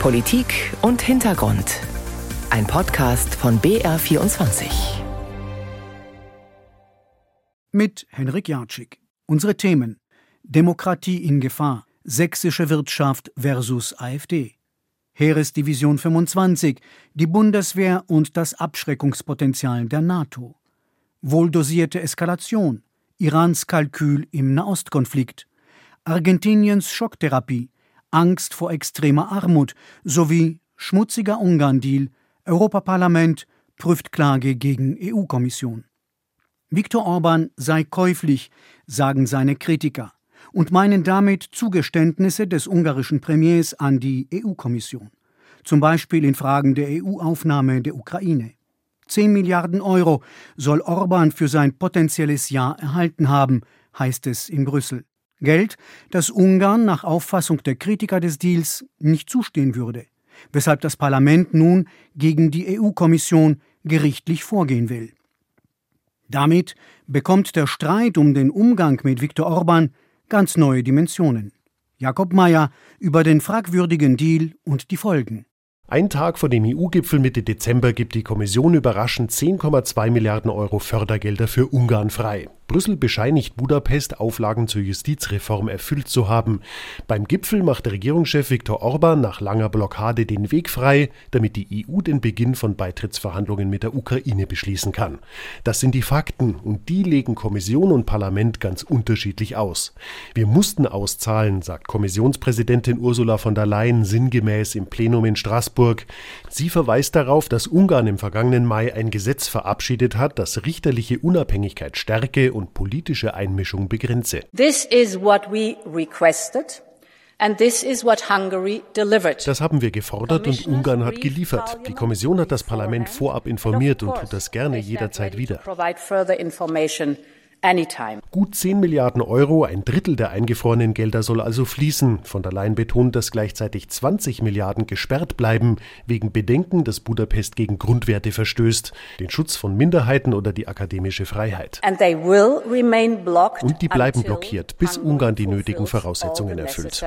Politik und Hintergrund. Ein Podcast von BR24. Mit Henrik Jatschik. Unsere Themen: Demokratie in Gefahr, sächsische Wirtschaft versus AfD. Heeresdivision 25, die Bundeswehr und das Abschreckungspotenzial der NATO. Wohldosierte Eskalation, Irans Kalkül im Nahostkonflikt, Argentiniens Schocktherapie, Angst vor extremer Armut sowie schmutziger Ungarn-Deal, Europaparlament prüft Klage gegen EU-Kommission. Viktor Orban sei käuflich, sagen seine Kritiker und meinen damit Zugeständnisse des ungarischen Premiers an die EU-Kommission, zum Beispiel in Fragen der EU-Aufnahme der Ukraine. 10 Milliarden Euro soll Orban für sein potenzielles Ja erhalten haben, heißt es in Brüssel. Geld, das Ungarn nach Auffassung der Kritiker des Deals nicht zustehen würde, weshalb das Parlament nun gegen die EU-Kommission gerichtlich vorgehen will. Damit bekommt der Streit um den Umgang mit Viktor Orban ganz neue Dimensionen. Jakob Mayer über den fragwürdigen Deal und die Folgen. Ein Tag vor dem EU-Gipfel Mitte Dezember gibt die Kommission überraschend 10,2 Milliarden Euro Fördergelder für Ungarn frei. Brüssel bescheinigt Budapest, Auflagen zur Justizreform erfüllt zu haben. Beim Gipfel macht Regierungschef Viktor Orban nach langer Blockade den Weg frei, damit die EU den Beginn von Beitrittsverhandlungen mit der Ukraine beschließen kann. Das sind die Fakten und die legen Kommission und Parlament ganz unterschiedlich aus. Wir mussten auszahlen, sagt Kommissionspräsidentin Ursula von der Leyen sinngemäß im Plenum in Straßburg. Sie verweist darauf, dass Ungarn im vergangenen Mai ein Gesetz verabschiedet hat, das richterliche Unabhängigkeit stärke und politische Einmischung begrenze. This is what we requested. Das haben wir gefordert und Ungarn hat geliefert. Die Kommission hat das Parlament vorab informiert und tut das gerne jederzeit wieder. Anytime. Gut 10 Milliarden Euro, ein Drittel der eingefrorenen Gelder soll also fließen. Von der Leyen betont, dass gleichzeitig 20 Milliarden gesperrt bleiben, wegen Bedenken, dass Budapest gegen Grundwerte verstößt, den Schutz von Minderheiten oder die akademische Freiheit. Und die bleiben blockiert, bis Ungarn die nötigen Voraussetzungen erfüllt.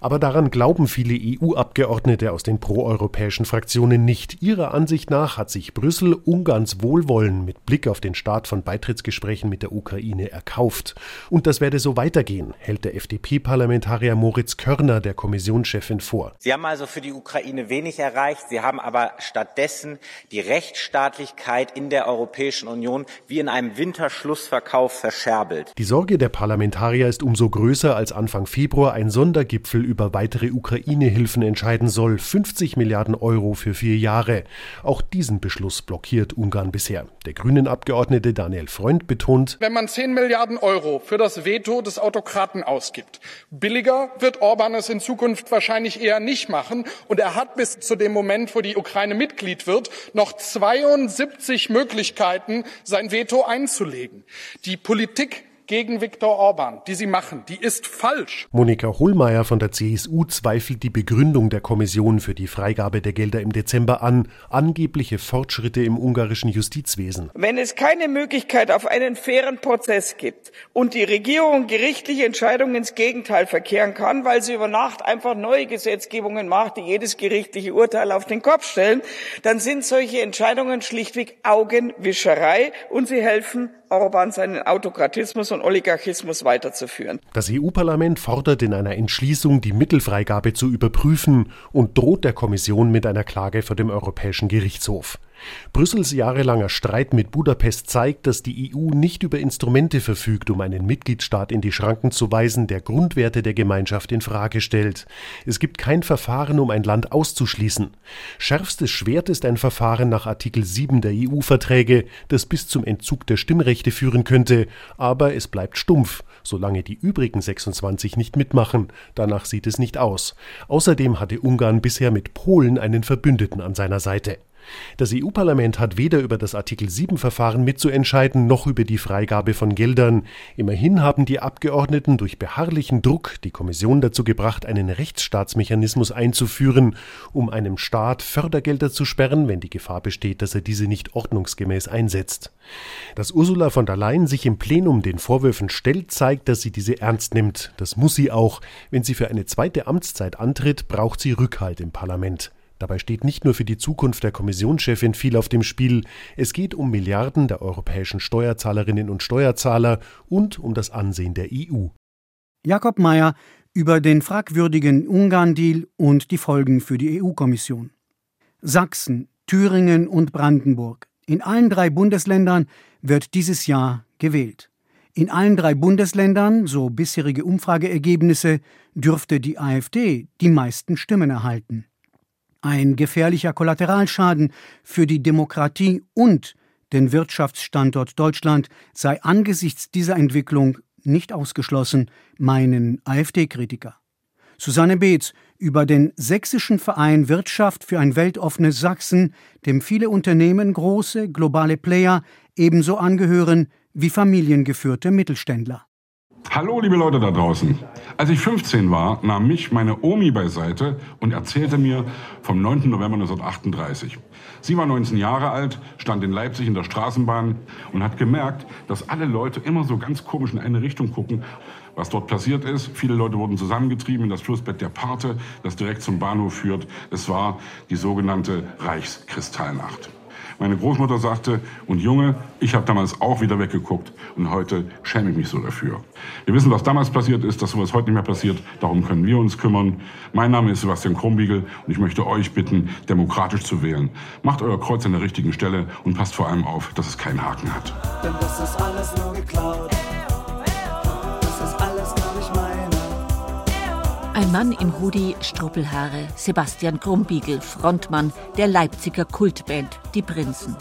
Aber daran glauben viele EU-Abgeordnete aus den proeuropäischen Fraktionen nicht. Ihrer Ansicht nach hat sich Brüssel Ungarns Wohlwollen mit Blick auf den Start von Beitrittsgesprächen Gesprächen mit der Ukraine erkauft. Und das werde so weitergehen, hält der FDP-Parlamentarier Moritz Körner der Kommissionschefin vor. Sie haben also für die Ukraine wenig erreicht. Sie haben aber stattdessen die Rechtsstaatlichkeit in der Europäischen Union wie in einem Winterschlussverkauf verscherbelt. Die Sorge der Parlamentarier ist umso größer, als Anfang Februar ein Sondergipfel über weitere Ukraine-Hilfen entscheiden soll. 50 Milliarden Euro für vier Jahre. Auch diesen Beschluss blockiert Ungarn bisher. Der grünen Abgeordnete Daniel Freund betont, betont. Wenn man 10 Milliarden Euro für das Veto des Autokraten ausgibt, billiger wird Orban es in Zukunft wahrscheinlich eher nicht machen. Und er hat bis zu dem Moment, wo die Ukraine Mitglied wird, noch 72 Möglichkeiten, sein Veto einzulegen. Die Politik gegen Viktor Orban, die Sie machen, die ist falsch. Monika Hohlmeier von der CSU zweifelt die Begründung der Kommission für die Freigabe der Gelder im Dezember an, angebliche Fortschritte im ungarischen Justizwesen. Wenn es keine Möglichkeit auf einen fairen Prozess gibt und die Regierung gerichtliche Entscheidungen ins Gegenteil verkehren kann, weil sie über Nacht einfach neue Gesetzgebungen macht, die jedes gerichtliche Urteil auf den Kopf stellen, dann sind solche Entscheidungen schlichtweg Augenwischerei und sie helfen Orban seinen Autokratismus und Oligarchismus weiterzuführen. Das EU-Parlament fordert in einer Entschließung, die Mittelfreigabe zu überprüfen und droht der Kommission mit einer Klage vor dem Europäischen Gerichtshof. Brüssels jahrelanger Streit mit Budapest zeigt, dass die EU nicht über Instrumente verfügt, um einen Mitgliedstaat in die Schranken zu weisen, der Grundwerte der Gemeinschaft in Frage stellt. Es gibt kein Verfahren, um ein Land auszuschließen. Schärfstes Schwert ist ein Verfahren nach Artikel 7 der EU-Verträge, das bis zum Entzug der Stimmrechte führen könnte, aber es bleibt stumpf, solange die übrigen 26 nicht mitmachen. Danach sieht es nicht aus. Außerdem hatte Ungarn bisher mit Polen einen Verbündeten an seiner Seite. Das EU-Parlament hat weder über das Artikel 7-Verfahren mitzuentscheiden, noch über die Freigabe von Geldern. Immerhin haben die Abgeordneten durch beharrlichen Druck die Kommission dazu gebracht, einen Rechtsstaatsmechanismus einzuführen, um einem Staat Fördergelder zu sperren, wenn die Gefahr besteht, dass er diese nicht ordnungsgemäß einsetzt. Dass Ursula von der Leyen sich im Plenum den Vorwürfen stellt, zeigt, dass sie diese ernst nimmt. Das muss sie auch. Wenn sie für eine zweite Amtszeit antritt, braucht sie Rückhalt im Parlament. Dabei steht nicht nur für die Zukunft der Kommissionschefin viel auf dem Spiel, es geht um Milliarden der europäischen Steuerzahlerinnen und Steuerzahler und um das Ansehen der EU. Jakob Mayer über den fragwürdigen Ungarn-Deal und die Folgen für die EU-Kommission. Sachsen, Thüringen und Brandenburg. In allen drei Bundesländern wird dieses Jahr gewählt. In allen drei Bundesländern, so bisherige Umfrageergebnisse, dürfte die AfD die meisten Stimmen erhalten. Ein gefährlicher Kollateralschaden für die Demokratie und den Wirtschaftsstandort Deutschland sei angesichts dieser Entwicklung nicht ausgeschlossen, meinen AfD-Kritiker. Susanne Beetz über den Sächsischen Verein Wirtschaft für ein weltoffenes Sachsen, dem viele Unternehmen, große globale Player ebenso angehören wie familiengeführte Mittelständler. Hallo, liebe Leute da draußen. Als ich 15 war, nahm mich meine Omi beiseite und erzählte mir vom 9. November 1938. Sie war 19 Jahre alt, stand in Leipzig in der Straßenbahn und hat gemerkt, dass alle Leute immer so ganz komisch in eine Richtung gucken. Was dort passiert ist, viele Leute wurden zusammengetrieben in das Flussbett der Parte, das direkt zum Bahnhof führt. Es war die sogenannte Reichskristallnacht. Meine Großmutter sagte, und Junge, ich habe damals auch wieder weggeguckt und heute schäme ich mich so dafür. Wir wissen, was damals passiert ist, dass sowas heute nicht mehr passiert. Darum können wir uns kümmern. Mein Name ist Sebastian Krumbiegel und ich möchte euch bitten, demokratisch zu wählen. Macht euer Kreuz an der richtigen Stelle und passt vor allem auf, dass es keinen Haken hat. Denn das ist alles nur geklaut. Ein Mann im Hoodie, Struppelhaare, Sebastian Krumbiegel, Frontmann der Leipziger Kultband Die Prinzen.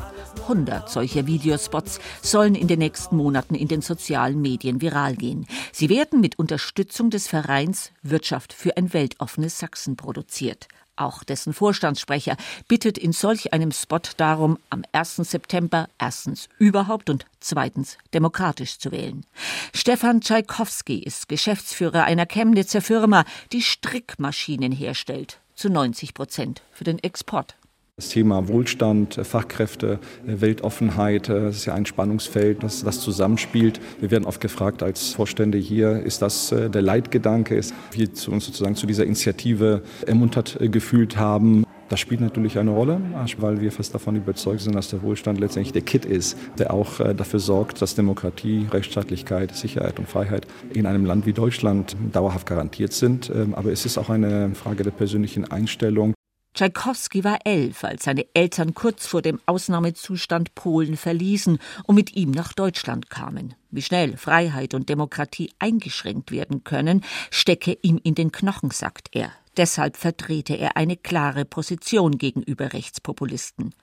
100 solcher Videospots sollen in den nächsten Monaten in den sozialen Medien viral gehen. Sie werden mit Unterstützung des Vereins Wirtschaft für ein weltoffenes Sachsen produziert. Auch dessen Vorstandssprecher bittet in solch einem Spot darum, am 1. September erstens überhaupt und zweitens demokratisch zu wählen. Stefan Tschaikowski ist Geschäftsführer einer Chemnitzer Firma, die Strickmaschinen herstellt, zu 90 Prozent für den Export. Das Thema Wohlstand, Fachkräfte, Weltoffenheit, äh, das ist ja ein Spannungsfeld, das, das zusammenspielt. Wir werden oft gefragt als Vorstände hier, ist das äh, der Leitgedanke, ist wir uns sozusagen zu dieser Initiative ermuntert äh, gefühlt haben. Das spielt natürlich eine Rolle, weil wir fest davon überzeugt sind, dass der Wohlstand letztendlich der Kit ist, der auch dafür sorgt, dass Demokratie, Rechtsstaatlichkeit, Sicherheit und Freiheit in einem Land wie Deutschland dauerhaft garantiert sind. Ähm, aber es ist auch eine Frage der persönlichen Einstellung. Tschaikowski war elf, als seine Eltern kurz vor dem Ausnahmezustand Polen verließen und mit ihm nach Deutschland kamen. Wie schnell Freiheit und Demokratie eingeschränkt werden können, stecke ihm in den Knochen, sagt er. Deshalb vertrete er eine klare Position gegenüber Rechtspopulisten.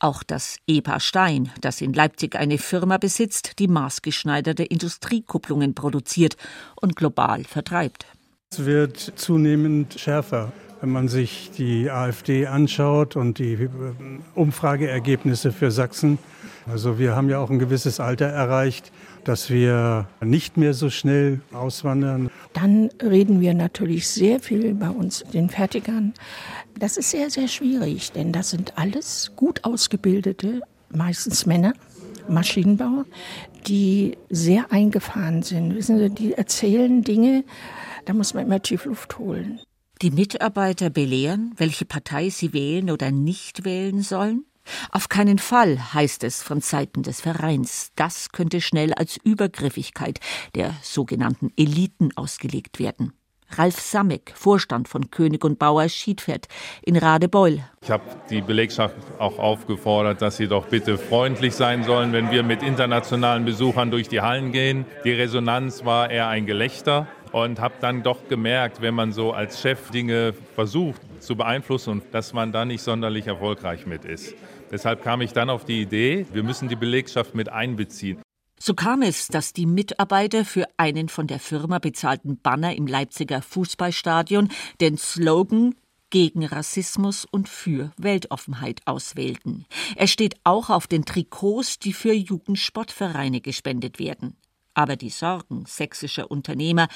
Auch das EPA Stein, das in Leipzig eine Firma besitzt, die maßgeschneiderte Industriekupplungen produziert und global vertreibt. Es wird zunehmend schärfer. Wenn man sich die AfD anschaut und die äh, Umfrageergebnisse für Sachsen, also wir haben ja auch ein gewisses Alter erreicht, dass wir nicht mehr so schnell auswandern. Dann reden wir natürlich sehr viel bei uns den Fertigern. Das ist sehr, sehr schwierig, denn das sind alles gut ausgebildete, meistens Männer, Maschinenbauer, die sehr eingefahren sind. Wissen Sie, die erzählen Dinge, da muss man immer tief Luft holen die Mitarbeiter belehren, welche Partei sie wählen oder nicht wählen sollen? Auf keinen Fall, heißt es von Seiten des Vereins. Das könnte schnell als Übergriffigkeit der sogenannten Eliten ausgelegt werden. Ralf Samek, Vorstand von König und Bauer Schiedfeld in Radebeul. Ich habe die Belegschaft auch aufgefordert, dass sie doch bitte freundlich sein sollen, wenn wir mit internationalen Besuchern durch die Hallen gehen. Die Resonanz war eher ein Gelächter und habe dann doch gemerkt, wenn man so als Chef Dinge versucht zu beeinflussen, dass man da nicht sonderlich erfolgreich mit ist. Deshalb kam ich dann auf die Idee, wir müssen die Belegschaft mit einbeziehen. So kam es, dass die Mitarbeiter für einen von der Firma bezahlten Banner im Leipziger Fußballstadion den Slogan gegen Rassismus und für Weltoffenheit auswählten. Er steht auch auf den Trikots, die für Jugendsportvereine gespendet werden. Aber die Sorgen sächsischer Unternehmer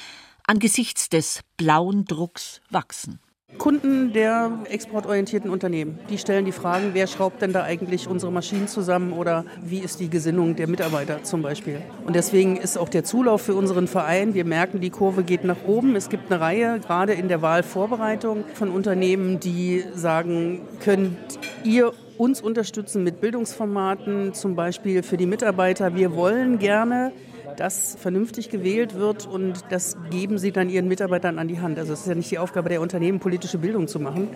angesichts des blauen Drucks wachsen. Kunden der exportorientierten Unternehmen, die stellen die Fragen, wer schraubt denn da eigentlich unsere Maschinen zusammen oder wie ist die Gesinnung der Mitarbeiter zum Beispiel. Und deswegen ist auch der Zulauf für unseren Verein, wir merken, die Kurve geht nach oben. Es gibt eine Reihe, gerade in der Wahlvorbereitung von Unternehmen, die sagen, könnt ihr uns unterstützen mit Bildungsformaten, zum Beispiel für die Mitarbeiter. Wir wollen gerne dass vernünftig gewählt wird und das geben sie dann ihren Mitarbeitern an die Hand. Also es ist ja nicht die Aufgabe der Unternehmen, politische Bildung zu machen.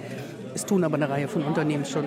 Es tun aber eine Reihe von Unternehmen schon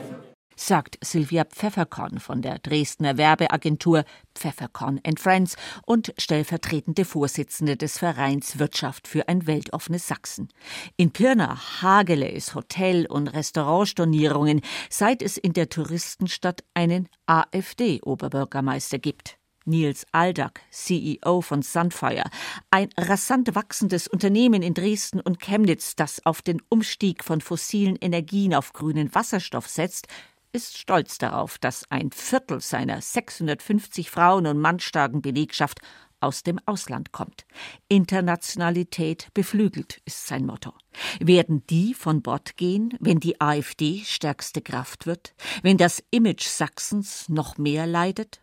sagt Silvia Pfefferkorn von der Dresdner Werbeagentur Pfefferkorn Friends und stellvertretende Vorsitzende des Vereins Wirtschaft für ein weltoffenes Sachsen. In Pirna hagele es Hotel- und Restaurantstornierungen, seit es in der Touristenstadt einen AfD-Oberbürgermeister gibt. Nils Aldag, CEO von Sunfire, ein rasant wachsendes Unternehmen in Dresden und Chemnitz, das auf den Umstieg von fossilen Energien auf grünen Wasserstoff setzt, ist stolz darauf, dass ein Viertel seiner 650 Frauen- und Mannstarken Belegschaft aus dem Ausland kommt. Internationalität beflügelt ist sein Motto. Werden die von Bord gehen, wenn die AfD stärkste Kraft wird, wenn das Image Sachsens noch mehr leidet?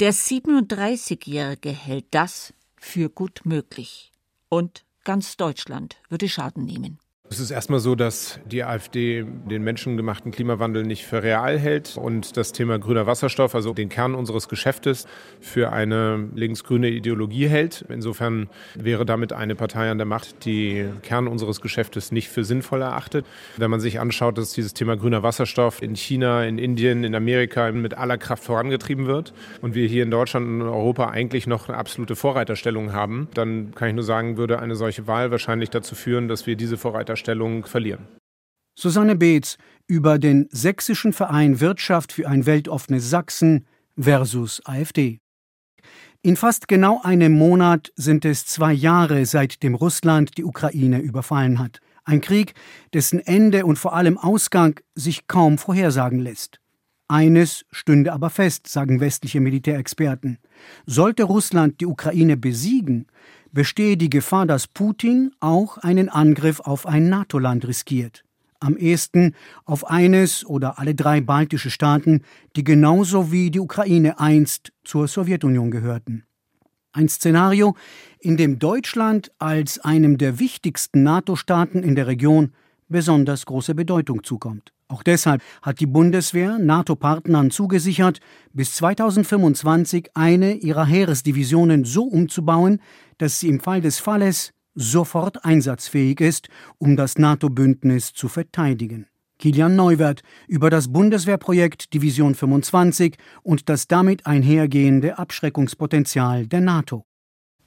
Der 37-Jährige hält das für gut möglich. Und ganz Deutschland würde Schaden nehmen. Es ist erstmal so, dass die AfD den menschengemachten Klimawandel nicht für real hält und das Thema grüner Wasserstoff, also den Kern unseres Geschäftes, für eine linksgrüne Ideologie hält. Insofern wäre damit eine Partei an der Macht, die Kern unseres Geschäftes nicht für sinnvoll erachtet. Wenn man sich anschaut, dass dieses Thema grüner Wasserstoff in China, in Indien, in Amerika mit aller Kraft vorangetrieben wird und wir hier in Deutschland und Europa eigentlich noch eine absolute Vorreiterstellung haben, dann kann ich nur sagen, würde eine solche Wahl wahrscheinlich dazu führen, dass wir diese Vorreiterstellung Vorstellung verlieren. Susanne Beetz über den Sächsischen Verein Wirtschaft für ein weltoffenes Sachsen versus AfD. In fast genau einem Monat sind es zwei Jahre, seitdem Russland die Ukraine überfallen hat. Ein Krieg, dessen Ende und vor allem Ausgang sich kaum vorhersagen lässt. Eines stünde aber fest, sagen westliche Militärexperten. Sollte Russland die Ukraine besiegen, bestehe die Gefahr, dass Putin auch einen Angriff auf ein NATO-Land riskiert. Am ehesten auf eines oder alle drei baltische Staaten, die genauso wie die Ukraine einst zur Sowjetunion gehörten. Ein Szenario, in dem Deutschland als einem der wichtigsten NATO-Staaten in der Region besonders große Bedeutung zukommt. Auch deshalb hat die Bundeswehr NATO-Partnern zugesichert, bis 2025 eine ihrer Heeresdivisionen so umzubauen, dass sie im Fall des Falles sofort einsatzfähig ist, um das NATO-Bündnis zu verteidigen. Kilian Neuwert über das Bundeswehrprojekt Division 25 und das damit einhergehende Abschreckungspotenzial der NATO.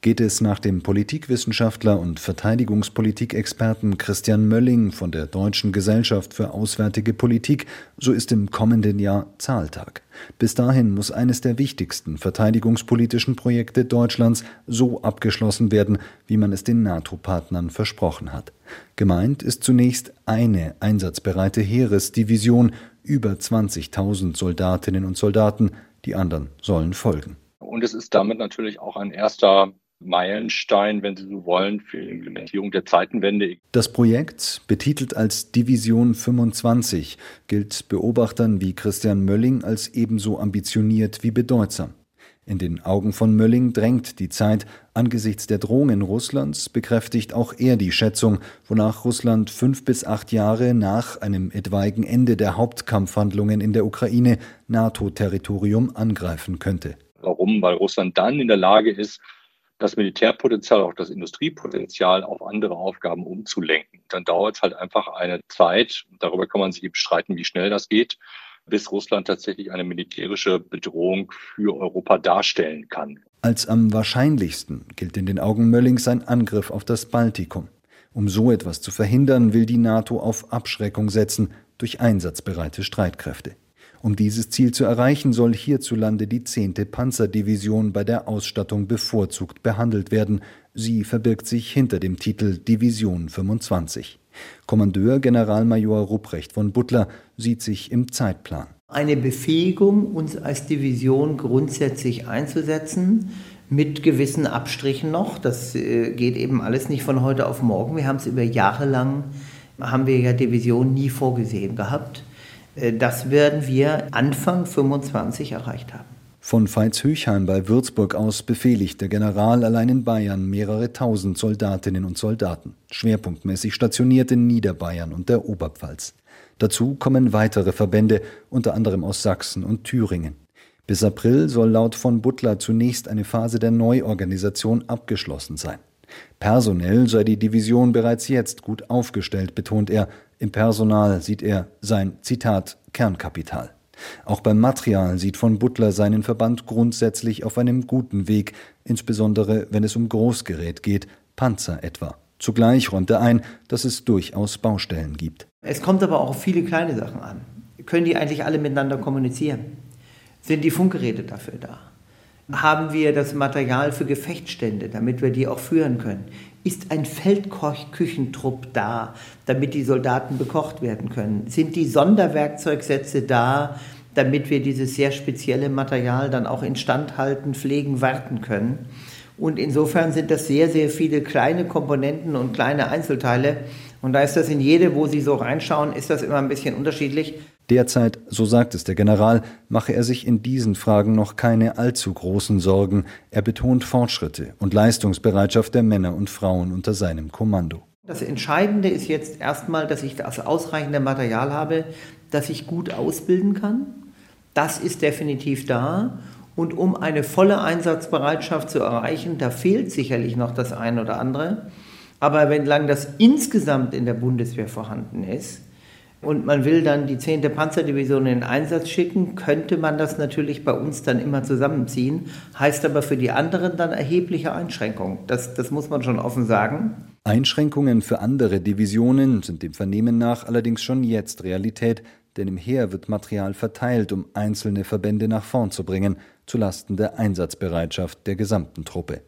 Geht es nach dem Politikwissenschaftler und Verteidigungspolitikexperten Christian Mölling von der Deutschen Gesellschaft für Auswärtige Politik, so ist im kommenden Jahr Zahltag. Bis dahin muss eines der wichtigsten verteidigungspolitischen Projekte Deutschlands so abgeschlossen werden, wie man es den NATO-Partnern versprochen hat. Gemeint ist zunächst eine einsatzbereite Heeresdivision, über 20.000 Soldatinnen und Soldaten, die anderen sollen folgen. Und es ist damit natürlich auch ein erster Meilenstein, wenn Sie so wollen, für die Implementierung der Zeitenwende. Das Projekt, betitelt als Division 25, gilt Beobachtern wie Christian Mölling als ebenso ambitioniert wie bedeutsam. In den Augen von Mölling drängt die Zeit. Angesichts der Drohungen Russlands bekräftigt auch er die Schätzung, wonach Russland fünf bis acht Jahre nach einem etwaigen Ende der Hauptkampfhandlungen in der Ukraine NATO-Territorium angreifen könnte. Warum? Weil Russland dann in der Lage ist, das Militärpotenzial, auch das Industriepotenzial auf andere Aufgaben umzulenken. Dann dauert es halt einfach eine Zeit, darüber kann man sich eben streiten, wie schnell das geht, bis Russland tatsächlich eine militärische Bedrohung für Europa darstellen kann. Als am wahrscheinlichsten gilt in den Augen Möllings ein Angriff auf das Baltikum. Um so etwas zu verhindern, will die NATO auf Abschreckung setzen durch einsatzbereite Streitkräfte. Um dieses Ziel zu erreichen, soll hierzulande die 10. Panzerdivision bei der Ausstattung bevorzugt behandelt werden. Sie verbirgt sich hinter dem Titel Division 25. Kommandeur Generalmajor Rupprecht von Butler sieht sich im Zeitplan. Eine Befähigung, uns als Division grundsätzlich einzusetzen, mit gewissen Abstrichen noch. Das äh, geht eben alles nicht von heute auf morgen. Wir haben es über Jahre lang, haben wir ja Division nie vorgesehen gehabt. Äh, das werden wir Anfang 25 erreicht haben. Von Veitshöchheim bei Würzburg aus befehligt der General allein in Bayern mehrere tausend Soldatinnen und Soldaten, schwerpunktmäßig stationiert in Niederbayern und der Oberpfalz. Dazu kommen weitere Verbände, unter anderem aus Sachsen und Thüringen. Bis April soll laut von Butler zunächst eine Phase der Neuorganisation abgeschlossen sein. Personell sei die Division bereits jetzt gut aufgestellt, betont er. Im Personal sieht er sein Zitat Kernkapital. Auch beim Material sieht von Butler seinen Verband grundsätzlich auf einem guten Weg, insbesondere wenn es um Großgerät geht, Panzer etwa. Zugleich räumt er ein, dass es durchaus Baustellen gibt. Es kommt aber auch auf viele kleine Sachen an. Können die eigentlich alle miteinander kommunizieren? Sind die Funkgeräte dafür da? Haben wir das Material für Gefechtsstände, damit wir die auch führen können? Ist ein Feldkochküchentrupp da, damit die Soldaten bekocht werden können? Sind die Sonderwerkzeugsätze da, damit wir dieses sehr spezielle Material dann auch instand halten, pflegen, warten können? Und insofern sind das sehr, sehr viele kleine Komponenten und kleine Einzelteile. Und da ist das in jede, wo Sie so reinschauen, ist das immer ein bisschen unterschiedlich. Derzeit, so sagt es der General, mache er sich in diesen Fragen noch keine allzu großen Sorgen. Er betont Fortschritte und Leistungsbereitschaft der Männer und Frauen unter seinem Kommando. Das Entscheidende ist jetzt erstmal, dass ich das ausreichende Material habe, das ich gut ausbilden kann. Das ist definitiv da. Und um eine volle Einsatzbereitschaft zu erreichen, da fehlt sicherlich noch das eine oder andere. Aber wenn lang das insgesamt in der Bundeswehr vorhanden ist, und man will dann die 10. Panzerdivision in Einsatz schicken, könnte man das natürlich bei uns dann immer zusammenziehen, heißt aber für die anderen dann erhebliche Einschränkungen. Das, das muss man schon offen sagen. Einschränkungen für andere Divisionen sind dem Vernehmen nach allerdings schon jetzt Realität, denn im Heer wird Material verteilt, um einzelne Verbände nach vorn zu bringen, zulasten der Einsatzbereitschaft der gesamten Truppe.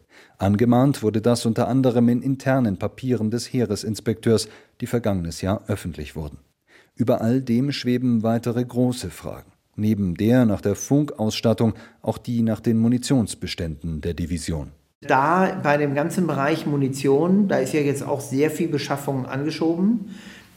Angemahnt wurde das unter anderem in internen Papieren des Heeresinspekteurs, die vergangenes Jahr öffentlich wurden. Über all dem schweben weitere große Fragen. Neben der nach der Funkausstattung auch die nach den Munitionsbeständen der Division. Da bei dem ganzen Bereich Munition, da ist ja jetzt auch sehr viel Beschaffung angeschoben.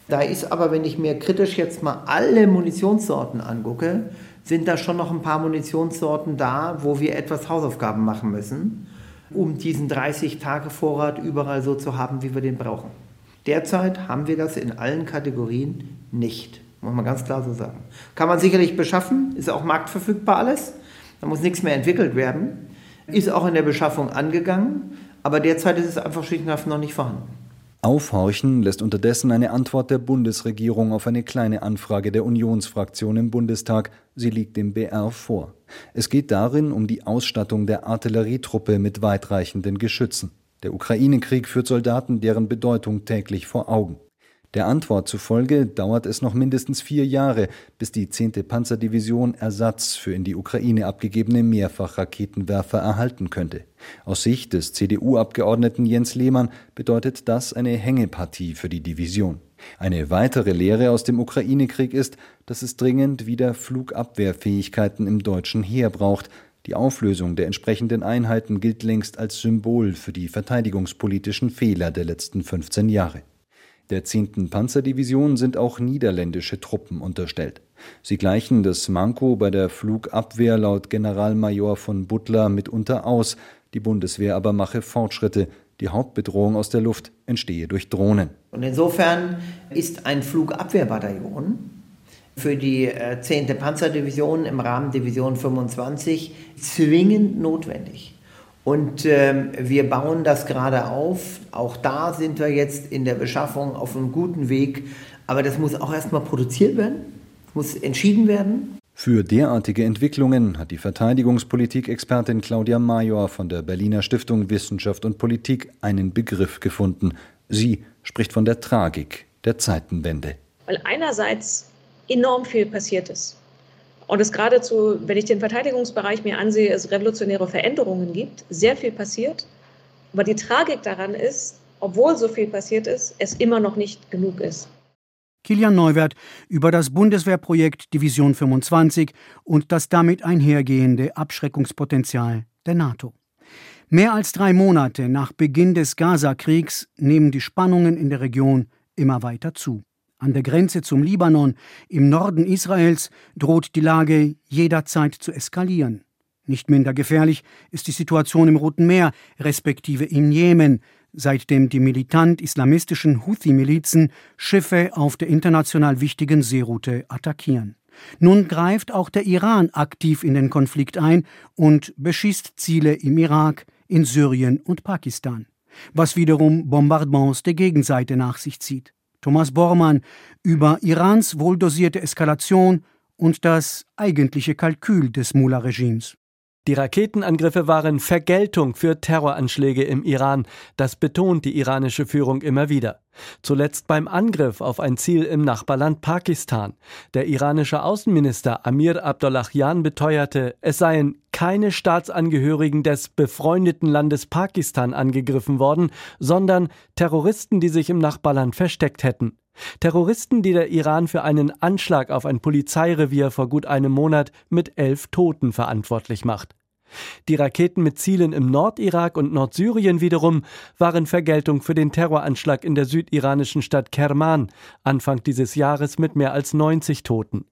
Da ist aber, wenn ich mir kritisch jetzt mal alle Munitionssorten angucke, sind da schon noch ein paar Munitionssorten da, wo wir etwas Hausaufgaben machen müssen, um diesen 30-Tage-Vorrat überall so zu haben, wie wir den brauchen. Derzeit haben wir das in allen Kategorien nicht. Muss man ganz klar so sagen. Kann man sicherlich beschaffen, ist auch marktverfügbar alles. Da muss nichts mehr entwickelt werden. Ist auch in der Beschaffung angegangen, aber derzeit ist es einfach schlicht noch nicht vorhanden. Aufhorchen lässt unterdessen eine Antwort der Bundesregierung auf eine kleine Anfrage der Unionsfraktion im Bundestag. Sie liegt dem BR vor. Es geht darin um die Ausstattung der Artillerietruppe mit weitreichenden Geschützen. Der Ukraine-Krieg führt Soldaten deren Bedeutung täglich vor Augen. Der Antwort zufolge dauert es noch mindestens vier Jahre, bis die 10. Panzerdivision Ersatz für in die Ukraine abgegebene Mehrfachraketenwerfer erhalten könnte. Aus Sicht des CDU-Abgeordneten Jens Lehmann bedeutet das eine Hängepartie für die Division. Eine weitere Lehre aus dem Ukraine-Krieg ist, dass es dringend wieder Flugabwehrfähigkeiten im deutschen Heer braucht, die Auflösung der entsprechenden Einheiten gilt längst als Symbol für die verteidigungspolitischen Fehler der letzten 15 Jahre. Der 10. Panzerdivision sind auch niederländische Truppen unterstellt. Sie gleichen das Manko bei der Flugabwehr laut Generalmajor von Butler mitunter aus, die Bundeswehr aber mache Fortschritte, die Hauptbedrohung aus der Luft entstehe durch Drohnen. Und insofern ist ein Flugabwehrbataillon für die 10. Äh, Panzerdivision im Rahmen Division 25 zwingend notwendig. Und ähm, wir bauen das gerade auf. Auch da sind wir jetzt in der Beschaffung auf einem guten Weg. Aber das muss auch erstmal produziert werden, muss entschieden werden. Für derartige Entwicklungen hat die Verteidigungspolitik-Expertin Claudia Major von der Berliner Stiftung Wissenschaft und Politik einen Begriff gefunden. Sie spricht von der Tragik der Zeitenwende. Weil einerseits enorm viel passiert ist. Und es geradezu, wenn ich den Verteidigungsbereich mir ansehe, es revolutionäre Veränderungen gibt, sehr viel passiert. Aber die Tragik daran ist, obwohl so viel passiert ist, es immer noch nicht genug ist. Kilian Neuwert über das Bundeswehrprojekt Division 25 und das damit einhergehende Abschreckungspotenzial der NATO. Mehr als drei Monate nach Beginn des Gaza-Kriegs nehmen die Spannungen in der Region immer weiter zu. An der Grenze zum Libanon, im Norden Israels, droht die Lage jederzeit zu eskalieren. Nicht minder gefährlich ist die Situation im Roten Meer, respektive in Jemen, seitdem die militant-islamistischen Houthi-Milizen Schiffe auf der international wichtigen Seeroute attackieren. Nun greift auch der Iran aktiv in den Konflikt ein und beschießt Ziele im Irak, in Syrien und Pakistan, was wiederum Bombardements der Gegenseite nach sich zieht. Thomas Bormann über Irans wohldosierte Eskalation und das eigentliche Kalkül des Mullah-Regimes. Die Raketenangriffe waren Vergeltung für Terroranschläge im Iran. Das betont die iranische Führung immer wieder. Zuletzt beim Angriff auf ein Ziel im Nachbarland Pakistan. Der iranische Außenminister Amir Abdollahian beteuerte, es seien keine Staatsangehörigen des befreundeten Landes Pakistan angegriffen worden, sondern Terroristen, die sich im Nachbarland versteckt hätten. Terroristen, die der Iran für einen Anschlag auf ein Polizeirevier vor gut einem Monat mit elf Toten verantwortlich macht. Die Raketen mit Zielen im Nordirak und Nordsyrien wiederum waren Vergeltung für den Terroranschlag in der südiranischen Stadt Kerman Anfang dieses Jahres mit mehr als 90 Toten.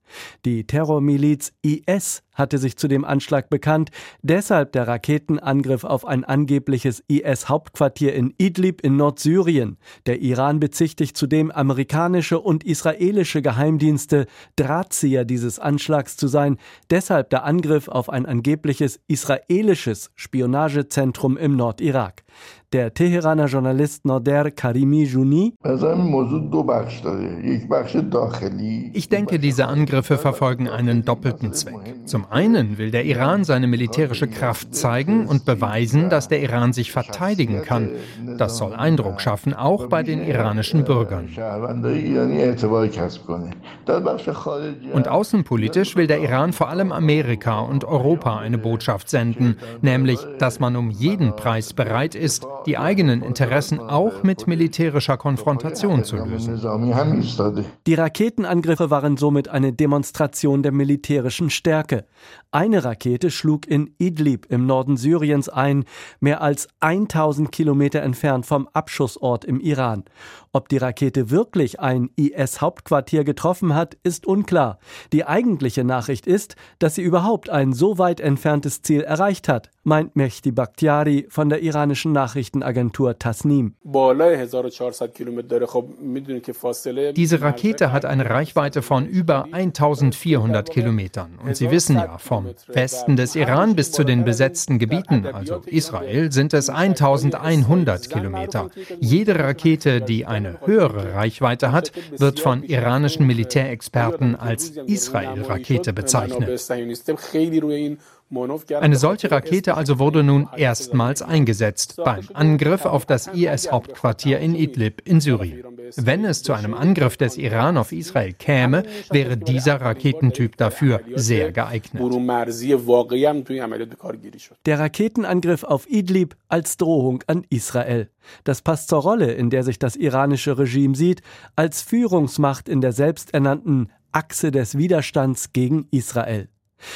Die Terrormiliz IS hatte sich zu dem Anschlag bekannt, deshalb der Raketenangriff auf ein angebliches IS-Hauptquartier in Idlib in Nordsyrien. Der Iran bezichtigt zudem amerikanische und israelische Geheimdienste, Drahtzieher dieses Anschlags zu sein, deshalb der Angriff auf ein angebliches israelisches Spionagezentrum im Nordirak. Der Teheraner Journalist Nader Karimi Juni. Ich denke, diese Angriffe verfolgen einen doppelten Zweck. Zum einen will der Iran seine militärische Kraft zeigen und beweisen, dass der Iran sich verteidigen kann. Das soll Eindruck schaffen, auch bei den iranischen Bürgern. Und außenpolitisch will der Iran vor allem Amerika und Europa eine Botschaft senden, nämlich, dass man um jeden Preis bereit ist, die eigenen Interessen auch mit militärischer Konfrontation zu lösen. Die Raketenangriffe waren somit eine Demonstration der militärischen Stärke. Eine Rakete schlug in Idlib im Norden Syriens ein, mehr als 1000 Kilometer entfernt vom Abschussort im Iran. Ob die Rakete wirklich ein IS-Hauptquartier getroffen hat, ist unklar. Die eigentliche Nachricht ist, dass sie überhaupt ein so weit entferntes Ziel erreicht hat, meint Mehdi Bakhtiari von der iranischen Nachrichtenagentur Tasnim. Diese Rakete hat eine Reichweite von über 1400 Kilometern. Und Sie wissen ja, vom Westen des Iran bis zu den besetzten Gebieten, also Israel, sind es 1100 Kilometer. Jede Rakete, die eine höhere Reichweite hat, wird von iranischen Militärexperten als Israel-Rakete bezeichnet. Eine solche Rakete also wurde nun erstmals eingesetzt beim Angriff auf das IS-Hauptquartier in Idlib in Syrien. Wenn es zu einem Angriff des Iran auf Israel käme, wäre dieser Raketentyp dafür sehr geeignet. Der Raketenangriff auf Idlib als Drohung an Israel. Das passt zur Rolle, in der sich das iranische Regime sieht, als Führungsmacht in der selbsternannten Achse des Widerstands gegen Israel.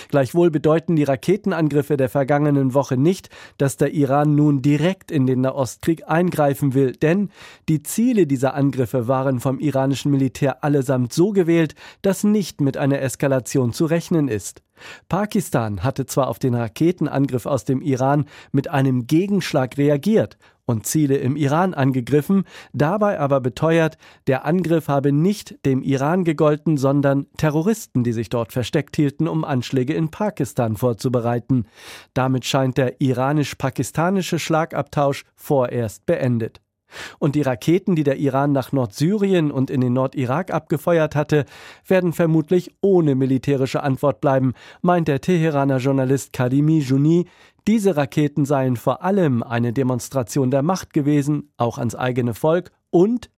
Gleichwohl bedeuten die Raketenangriffe der vergangenen Woche nicht, dass der Iran nun direkt in den Nahostkrieg eingreifen will, denn die Ziele dieser Angriffe waren vom iranischen Militär allesamt so gewählt, dass nicht mit einer Eskalation zu rechnen ist. Pakistan hatte zwar auf den Raketenangriff aus dem Iran mit einem Gegenschlag reagiert und Ziele im Iran angegriffen, dabei aber beteuert, der Angriff habe nicht dem Iran gegolten, sondern Terroristen, die sich dort versteckt hielten, um Anschläge in Pakistan vorzubereiten. Damit scheint der iranisch-pakistanische Schlagabtausch vorerst beendet. Und die Raketen, die der Iran nach Nordsyrien und in den Nordirak abgefeuert hatte, werden vermutlich ohne militärische Antwort bleiben, meint der Teheraner Journalist Karimi Juni. Diese Raketen seien vor allem eine Demonstration der Macht gewesen, auch ans eigene Volk und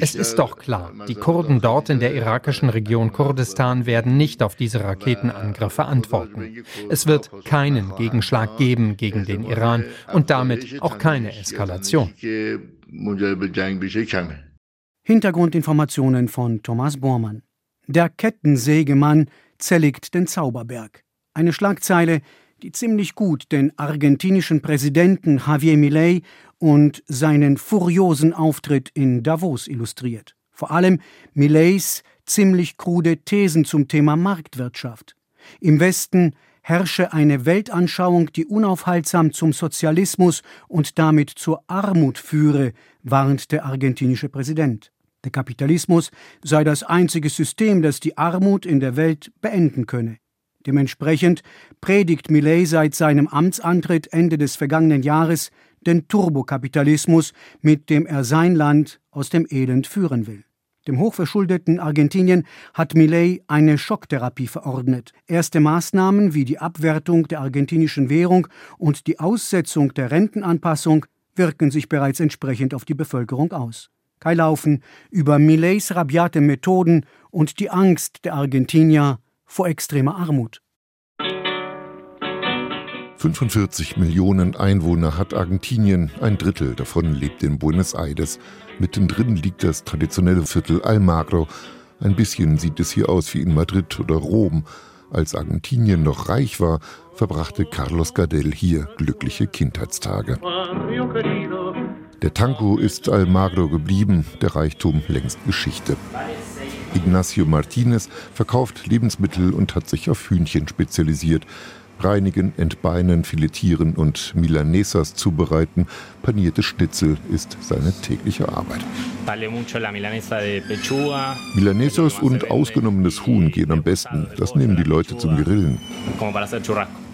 Es ist doch klar, die Kurden dort in der irakischen Region Kurdistan werden nicht auf diese Raketenangriffe antworten. Es wird keinen Gegenschlag geben gegen den Iran und damit auch keine Eskalation. Hintergrundinformationen von Thomas Bormann. Der Kettensägemann zerlegt den Zauberberg. Eine Schlagzeile, die ziemlich gut den argentinischen Präsidenten Javier Milei und seinen furiosen Auftritt in Davos illustriert. Vor allem Millets ziemlich krude Thesen zum Thema Marktwirtschaft. Im Westen herrsche eine Weltanschauung, die unaufhaltsam zum Sozialismus und damit zur Armut führe, warnt der argentinische Präsident. Der Kapitalismus sei das einzige System, das die Armut in der Welt beenden könne. Dementsprechend predigt Millet seit seinem Amtsantritt Ende des vergangenen Jahres den Turbokapitalismus, mit dem er sein Land aus dem Elend führen will. Dem hochverschuldeten Argentinien hat Millet eine Schocktherapie verordnet. Erste Maßnahmen wie die Abwertung der argentinischen Währung und die Aussetzung der Rentenanpassung wirken sich bereits entsprechend auf die Bevölkerung aus. Kai Laufen über Millets rabiate Methoden und die Angst der Argentinier vor extremer Armut. 45 Millionen Einwohner hat Argentinien, ein Drittel davon lebt in Buenos Aires. Mittendrin liegt das traditionelle Viertel Almagro. Ein bisschen sieht es hier aus wie in Madrid oder Rom. Als Argentinien noch reich war, verbrachte Carlos Gardel hier glückliche Kindheitstage. Der Tango ist Almagro geblieben, der Reichtum längst Geschichte. Ignacio Martinez verkauft Lebensmittel und hat sich auf Hühnchen spezialisiert. Reinigen, entbeinen, filetieren und Milanesas zubereiten, panierte Schnitzel ist seine tägliche Arbeit. Milanesas und ausgenommenes Huhn gehen am besten. Das nehmen die Leute zum Grillen.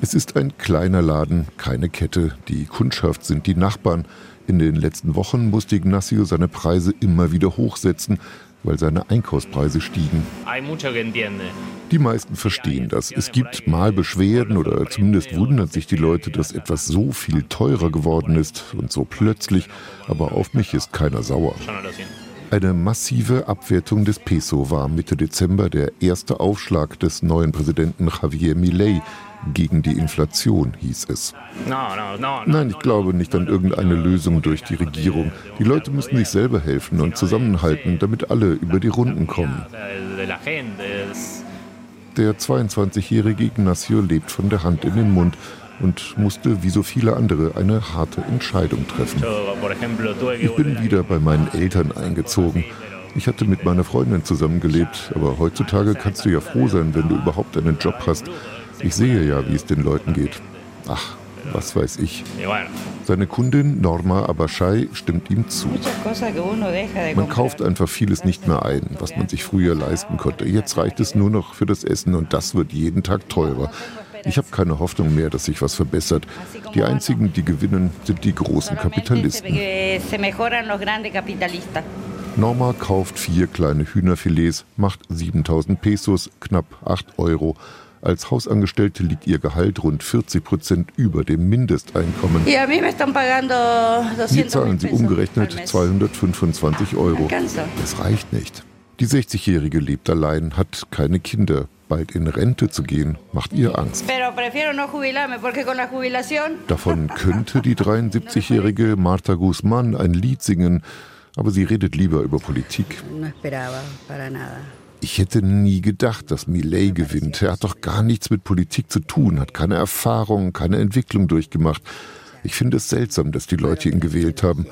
Es ist ein kleiner Laden, keine Kette. Die Kundschaft sind die Nachbarn. In den letzten Wochen musste Ignacio seine Preise immer wieder hochsetzen, weil seine Einkaufspreise stiegen. Die meisten verstehen das. Es gibt mal Beschwerden oder zumindest wundern sich die Leute, dass etwas so viel teurer geworden ist und so plötzlich, aber auf mich ist keiner sauer. Eine massive Abwertung des Peso war Mitte Dezember der erste Aufschlag des neuen Präsidenten Javier Milei gegen die Inflation, hieß es. Nein, ich glaube nicht an irgendeine Lösung durch die Regierung. Die Leute müssen sich selber helfen und zusammenhalten, damit alle über die Runden kommen. Der 22-jährige Ignacio lebt von der Hand in den Mund und musste wie so viele andere eine harte Entscheidung treffen. Ich bin wieder bei meinen Eltern eingezogen. Ich hatte mit meiner Freundin zusammengelebt, aber heutzutage kannst du ja froh sein, wenn du überhaupt einen Job hast. Ich sehe ja, wie es den Leuten geht. Ach, was weiß ich. Seine Kundin Norma Abashai stimmt ihm zu. Man kauft einfach vieles nicht mehr ein, was man sich früher leisten konnte. Jetzt reicht es nur noch für das Essen und das wird jeden Tag teurer. Ich habe keine Hoffnung mehr, dass sich was verbessert. Die einzigen, die gewinnen, sind die großen Kapitalisten. Norma kauft vier kleine Hühnerfilets, macht 7000 Pesos, knapp 8 Euro. Als Hausangestellte liegt ihr Gehalt rund 40 Prozent über dem Mindesteinkommen. Hier zahlen sie umgerechnet 225 Euro. Das reicht nicht. Die 60-Jährige lebt allein, hat keine Kinder. Bald in Rente zu gehen, macht ihr Angst. Davon könnte die 73-jährige Marta Guzman ein Lied singen, aber sie redet lieber über Politik. Ich hätte nie gedacht, dass Millet gewinnt. Er hat doch gar nichts mit Politik zu tun, hat keine Erfahrung, keine Entwicklung durchgemacht. Ich finde es seltsam, dass die Leute ihn gewählt haben.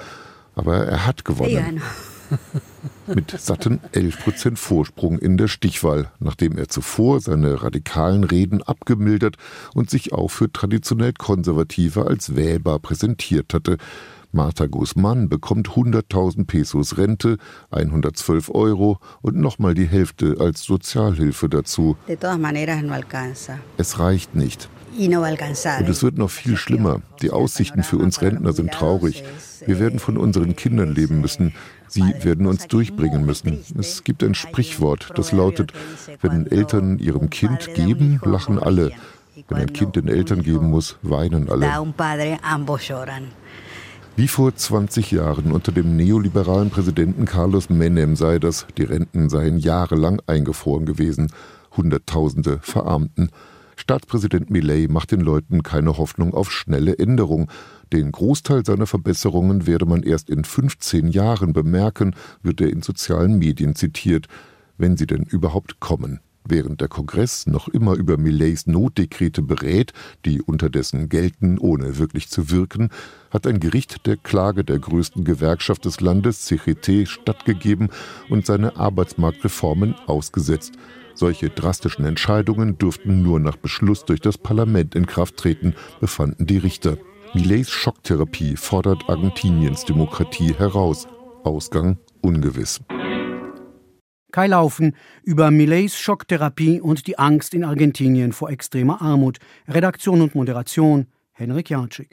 Aber er hat gewonnen. Mit satten 11 Prozent Vorsprung in der Stichwahl, nachdem er zuvor seine radikalen Reden abgemildert und sich auch für traditionell Konservative als wählbar präsentiert hatte. Martha Guzman bekommt 100.000 Pesos Rente, 112 Euro und nochmal die Hälfte als Sozialhilfe dazu. Es reicht nicht. Und es wird noch viel schlimmer. Die Aussichten für uns Rentner sind traurig. Wir werden von unseren Kindern leben müssen. Sie werden uns durchbringen müssen. Es gibt ein Sprichwort, das lautet, wenn Eltern ihrem Kind geben, lachen alle. Wenn ein Kind den Eltern geben muss, weinen alle. Wie vor 20 Jahren unter dem neoliberalen Präsidenten Carlos Menem sei das, die Renten seien jahrelang eingefroren gewesen, Hunderttausende verarmten. Staatspräsident Millet macht den Leuten keine Hoffnung auf schnelle Änderung. Den Großteil seiner Verbesserungen werde man erst in 15 Jahren bemerken, wird er in sozialen Medien zitiert, wenn sie denn überhaupt kommen. Während der Kongress noch immer über Millets Notdekrete berät, die unterdessen gelten, ohne wirklich zu wirken, hat ein Gericht der Klage der größten Gewerkschaft des Landes, CGT, stattgegeben und seine Arbeitsmarktreformen ausgesetzt. Solche drastischen Entscheidungen dürften nur nach Beschluss durch das Parlament in Kraft treten, befanden die Richter. Millets Schocktherapie fordert Argentiniens Demokratie heraus. Ausgang ungewiss. Kai Laufen über Millets Schocktherapie und die Angst in Argentinien vor extremer Armut. Redaktion und Moderation Henrik Jatschik.